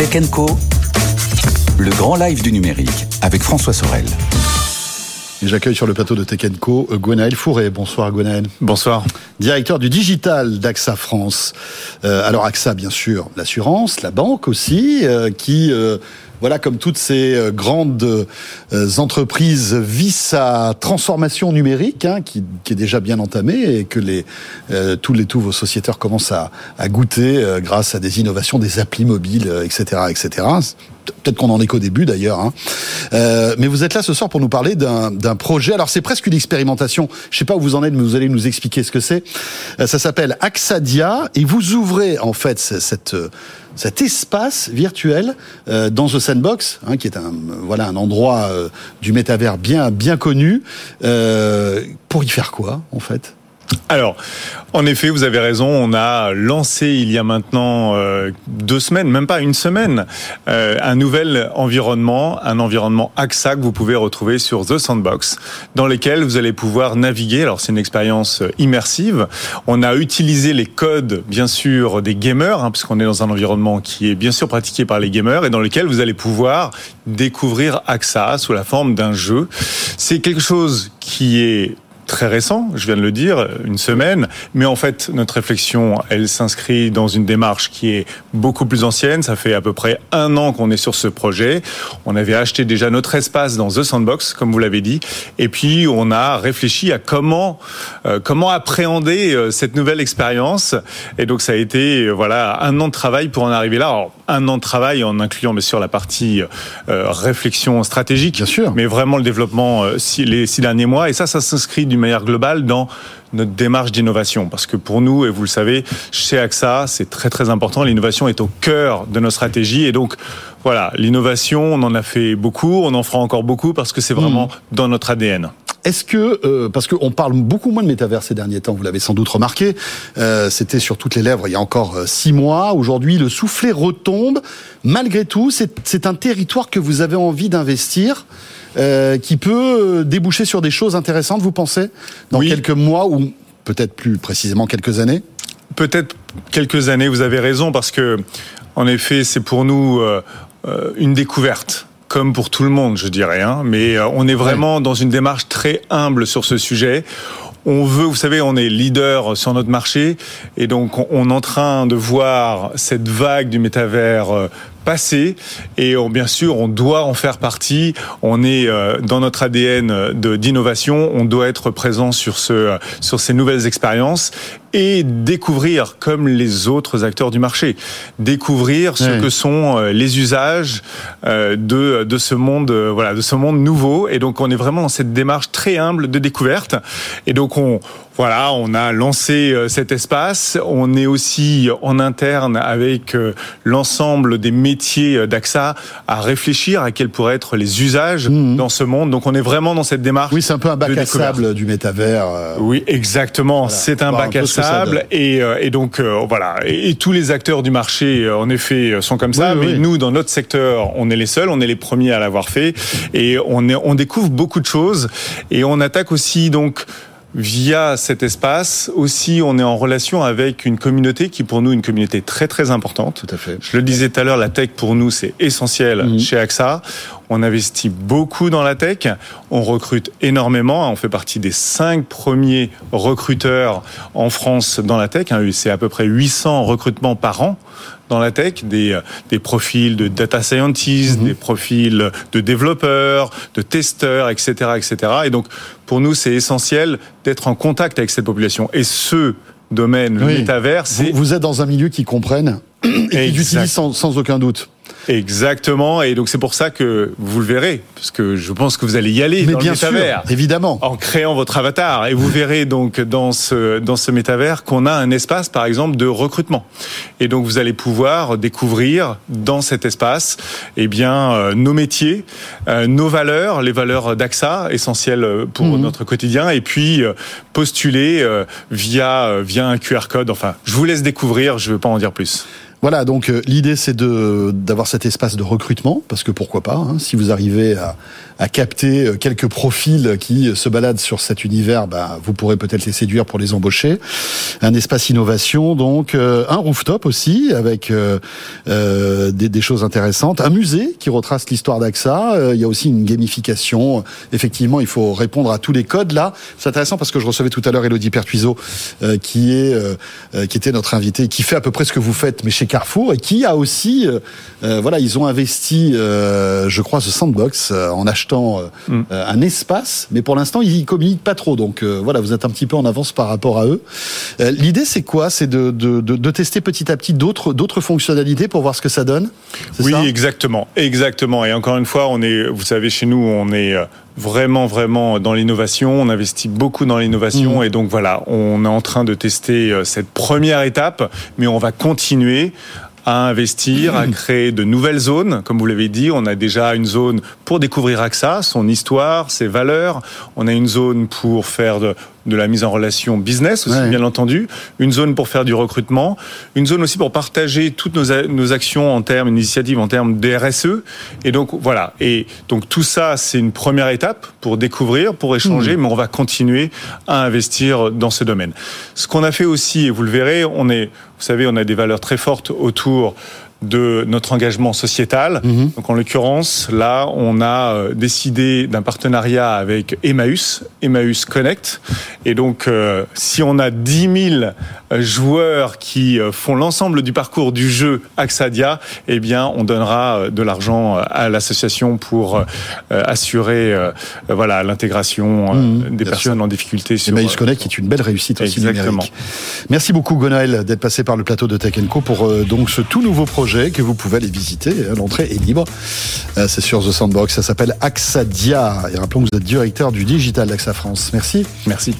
Tech Co, le grand live du numérique avec François Sorel. Et j'accueille sur le plateau de Tech Co euh, Gwenaël Fourré. Bonsoir Gwenaël. Bonsoir. Directeur du digital d'AXA France. Euh, alors AXA, bien sûr, l'assurance, la banque aussi, euh, qui voilà, comme toutes ces euh, grandes euh, entreprises, vit sa transformation numérique, hein, qui, est déjà bien entamée et que les, euh, tous les tous vos sociétaires commencent à, goûter grâce à des innovations, des applis mobiles, etc., etc. Peut-être qu'on en est qu'au début d'ailleurs. Hein. mais vous êtes là ce soir pour nous parler d'un projet. Alors c'est presque une expérimentation. Je sais pas où vous en êtes, mais vous allez nous expliquer ce que c'est. ça s'appelle Axadia et vous ouvrez en fait cette cet espace virtuel euh, dans The Sandbox, hein, qui est un voilà un endroit euh, du métavers bien bien connu. Euh, pour y faire quoi en fait? Alors, en effet, vous avez raison. On a lancé il y a maintenant euh, deux semaines, même pas une semaine, euh, un nouvel environnement, un environnement AXA que vous pouvez retrouver sur The Sandbox, dans lequel vous allez pouvoir naviguer. Alors, c'est une expérience immersive. On a utilisé les codes, bien sûr, des gamers, hein, puisqu'on est dans un environnement qui est bien sûr pratiqué par les gamers et dans lequel vous allez pouvoir découvrir AXA sous la forme d'un jeu. C'est quelque chose qui est très récent, je viens de le dire, une semaine, mais en fait notre réflexion, elle s'inscrit dans une démarche qui est beaucoup plus ancienne. Ça fait à peu près un an qu'on est sur ce projet. On avait acheté déjà notre espace dans The Sandbox, comme vous l'avez dit, et puis on a réfléchi à comment euh, comment appréhender euh, cette nouvelle expérience. Et donc ça a été euh, voilà un an de travail pour en arriver là. Alors, un an de travail en incluant bien sûr la partie réflexion stratégique, bien sûr, mais vraiment le développement les six derniers mois. Et ça, ça s'inscrit du manière globale dans notre démarche d'innovation. Parce que pour nous, et vous le savez, chez AXA, c'est très très important. L'innovation est au cœur de nos stratégies. Et donc, voilà, l'innovation, on en a fait beaucoup, on en fera encore beaucoup parce que c'est vraiment mmh. dans notre ADN. Est-ce que, euh, parce qu'on parle beaucoup moins de métavers ces derniers temps, vous l'avez sans doute remarqué, euh, c'était sur toutes les lèvres il y a encore euh, six mois. Aujourd'hui, le soufflet retombe. Malgré tout, c'est un territoire que vous avez envie d'investir. Euh, qui peut déboucher sur des choses intéressantes, vous pensez, dans quelques mois ou peut-être plus précisément quelques années? Peut-être quelques années, vous avez raison, parce que, en effet, c'est pour nous euh, euh, une découverte comme pour tout le monde, je dirais. Hein, mais on est vraiment dans une démarche très humble sur ce sujet. On veut, vous savez, on est leader sur notre marché et donc on est en train de voir cette vague du métavers passé et on, bien sûr on doit en faire partie. On est euh, dans notre ADN d'innovation, on doit être présent sur ce sur ces nouvelles expériences et découvrir comme les autres acteurs du marché, découvrir ce que sont euh, les usages euh, de de ce monde voilà de ce monde nouveau. Et donc on est vraiment dans cette démarche très humble de découverte. Et donc on voilà, on a lancé cet espace. On est aussi en interne avec l'ensemble des métier euh, d'AXA à réfléchir à quels pourraient être les usages mhm. dans ce monde. Donc on est vraiment dans cette démarche. Oui, c'est un peu un bac à sable du métavers. Euh. Oui, exactement. C'est un bac à sable et, euh, et, donc voilà. Et, tous les acteurs du marché, en effet, sont comme ça. mais nous, dans notre secteur, on est les seuls, on est les premiers à l'avoir fait et on, est, on découvre beaucoup de choses et on attaque aussi donc via cet espace. Aussi, on est en relation avec une communauté qui, pour nous, est une communauté très très importante. Tout à fait. Je le disais tout à l'heure, la tech pour nous, c'est essentiel mhm. chez AXA. On investit beaucoup dans la tech. On recrute énormément. On fait partie des cinq premiers recruteurs en France dans la tech. C'est à peu près 800 recrutements par an dans la tech, des, des profils de data scientists, mhm. des profils de développeurs, de testeurs, etc., etc. Et donc, pour nous, c'est essentiel d'être en contact avec cette population. Et ce domaine, le métavers, vous, vous, êtes dans un milieu qui comprenne et qui utilise sans, sans aucun doute. Exactement. Et donc c'est pour ça que vous le verrez, parce que je pense que vous allez y aller Mais dans bien le sûr, métavers. évidemment. En créant votre avatar. Et vous verrez donc dans ce, dans ce métavers qu'on a un espace, par exemple, de recrutement. Et donc vous allez pouvoir découvrir dans cet espace, eh bien, euh, nos métiers, euh, nos valeurs, les valeurs d'AXA, essentielles pour Mhm. notre quotidien, et puis euh, postuler euh, via, euh, via un QR code. Enfin, je vous laisse découvrir, je ne veux pas en dire plus. Voilà, donc euh, l'idée c'est de d'avoir cet espace de recrutement, parce que pourquoi pas, hein, si vous arrivez à, à capter euh, quelques profils qui se baladent sur cet univers, bah, vous pourrez peut-être les séduire pour les embaucher. Un espace innovation, donc euh, un rooftop aussi, avec euh, euh, des, des choses intéressantes. Un musée qui retrace l'histoire d'AXA. Euh, il y a aussi une gamification. Effectivement, il faut répondre à tous les codes. Là, c'est intéressant parce que je recevais tout à l'heure Elodie Pertuiseau, euh, qui est euh, euh, qui était notre invitée, qui fait à peu près ce que vous faites, mais chez Carrefour, et qui a aussi, euh, euh, voilà, ils ont investi, euh, je crois, ce sandbox euh, en achetant Mm. un espace, mais pour l'instant, ils communiquent pas trop. Donc voilà, vous êtes un petit peu en avance par rapport à eux. L'idée, c'est quoi? C'est de, de, de, de tester petit à petit d'autres d'autres fonctionnalités pour voir ce que ça donne? Oui, ça? exactement, exactement. Et encore une fois, on est, vous savez, chez nous, on est vraiment, vraiment dans l'innovation. On investit beaucoup dans l'innovation, Mhm. et donc voilà, on est en train de tester euh, cette première étape, mais on va continuer à investir, à créer de nouvelles zones. Comme vous l'avez dit, on a déjà une zone pour découvrir AXA, son histoire, ses valeurs. On a une zone pour faire de, de la mise en relation business aussi, Ouais. bien entendu. Une zone pour faire du recrutement. Une zone aussi pour partager toutes nos, nos actions en termes, initiatives en termes de RSE. Et donc, voilà. Et donc, tout ça, c'est une première étape pour découvrir, pour échanger, mais on va continuer à investir dans ce domaine. Ce qu'on a fait aussi, et vous le verrez, on est, vous savez, on a des valeurs très fortes autour de notre engagement sociétal. Mhm. Donc en l'occurrence, là, on a euh, décidé d'un partenariat avec Emmaüs, Emmaüs Connect. Et donc, euh, si on a 10 000 euh, joueurs qui font l'ensemble du parcours du jeu Axadia, eh bien, on donnera de l'argent à l'association pour euh, assurer, euh, voilà, l'intégration Mhm, des personnes sûr. en difficulté. Sur, Emmaüs Connect est une belle réussite aussi Exactement. numérique. Merci beaucoup Gonaël d'être passé par le plateau de Tech Co pour donc ce tout nouveau projet que vous pouvez aller visiter. hein, L'entrée est libre. Euh, C'est sur The Sandbox. Ça s'appelle Axadia. Et rappelons que vous êtes directeur du digital d'AXA France. Merci. Merci.